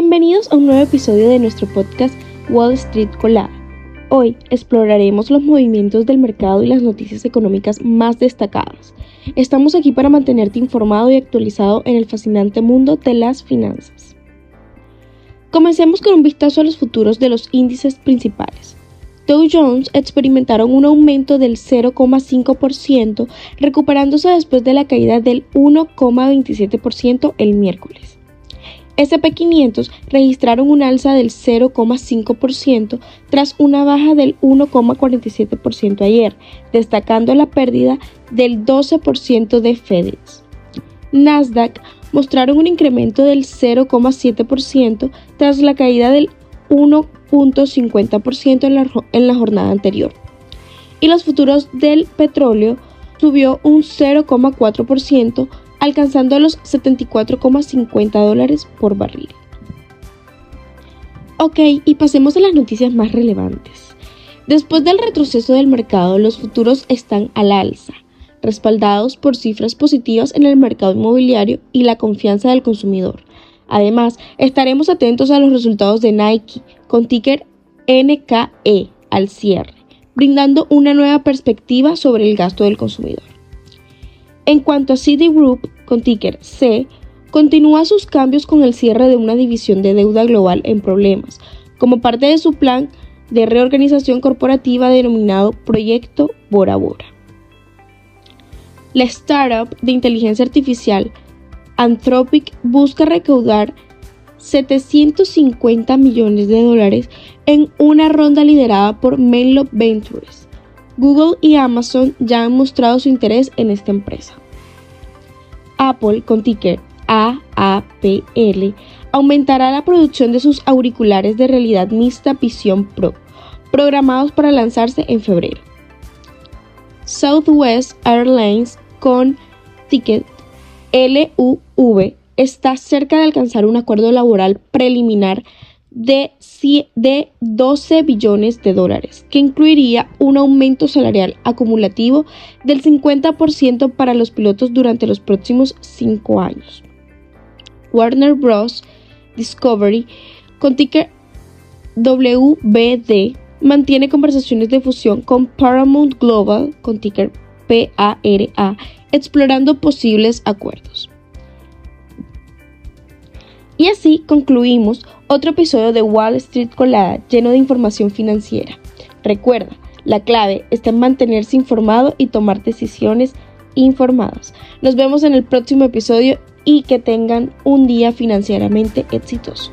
Bienvenidos a un nuevo episodio de nuestro podcast Wall Street Colada. Hoy exploraremos los movimientos del mercado y las noticias económicas más destacadas. Estamos aquí para mantenerte informado y actualizado en el fascinante mundo de las finanzas. Comencemos con un vistazo a los futuros de los índices principales. Dow Jones experimentaron un aumento del 0,5%, recuperándose después de la caída del 1,27% el miércoles. SP500 registraron un alza del 0,5% tras una baja del 1,47% ayer, destacando la pérdida del 12% de FedEx. Nasdaq mostraron un incremento del 0,7% tras la caída del 1.50% en la, en la jornada anterior. Y los futuros del petróleo subió un 0,4%, alcanzando los 74,50 dólares por barril. Ok, y pasemos a las noticias más relevantes. Después del retroceso del mercado, los futuros están al alza, respaldados por cifras positivas en el mercado inmobiliario y la confianza del consumidor, Además, estaremos atentos a los resultados de Nike con ticker NKE al cierre, brindando una nueva perspectiva sobre el gasto del consumidor. En cuanto a Citigroup con ticker C, continúa sus cambios con el cierre de una división de deuda global en problemas, como parte de su plan de reorganización corporativa denominado Proyecto Bora Bora. La startup de inteligencia artificial Anthropic busca recaudar 750 millones de dólares en una ronda liderada por Menlo Ventures. Google y Amazon ya han mostrado su interés en esta empresa. Apple, con ticker AAPL, aumentará la producción de sus auriculares de realidad mixta Vision Pro, programados para lanzarse en febrero. Southwest Airlines, con ticket LUV está cerca de alcanzar un acuerdo laboral preliminar de, 12 billones de dólares, que incluiría un aumento salarial acumulativo del 50% para los pilotos durante los próximos 5 años. Warner Bros. Discovery, con ticker WBD, mantiene conversaciones de fusión con Paramount Global, con ticker PARA, explorando posibles acuerdos. Y así concluimos otro episodio de Wall Street Colada lleno de información financiera. Recuerda, la clave está en mantenerse informado y tomar decisiones informadas. Nos vemos en el próximo episodio y que tengan un día financieramente exitoso.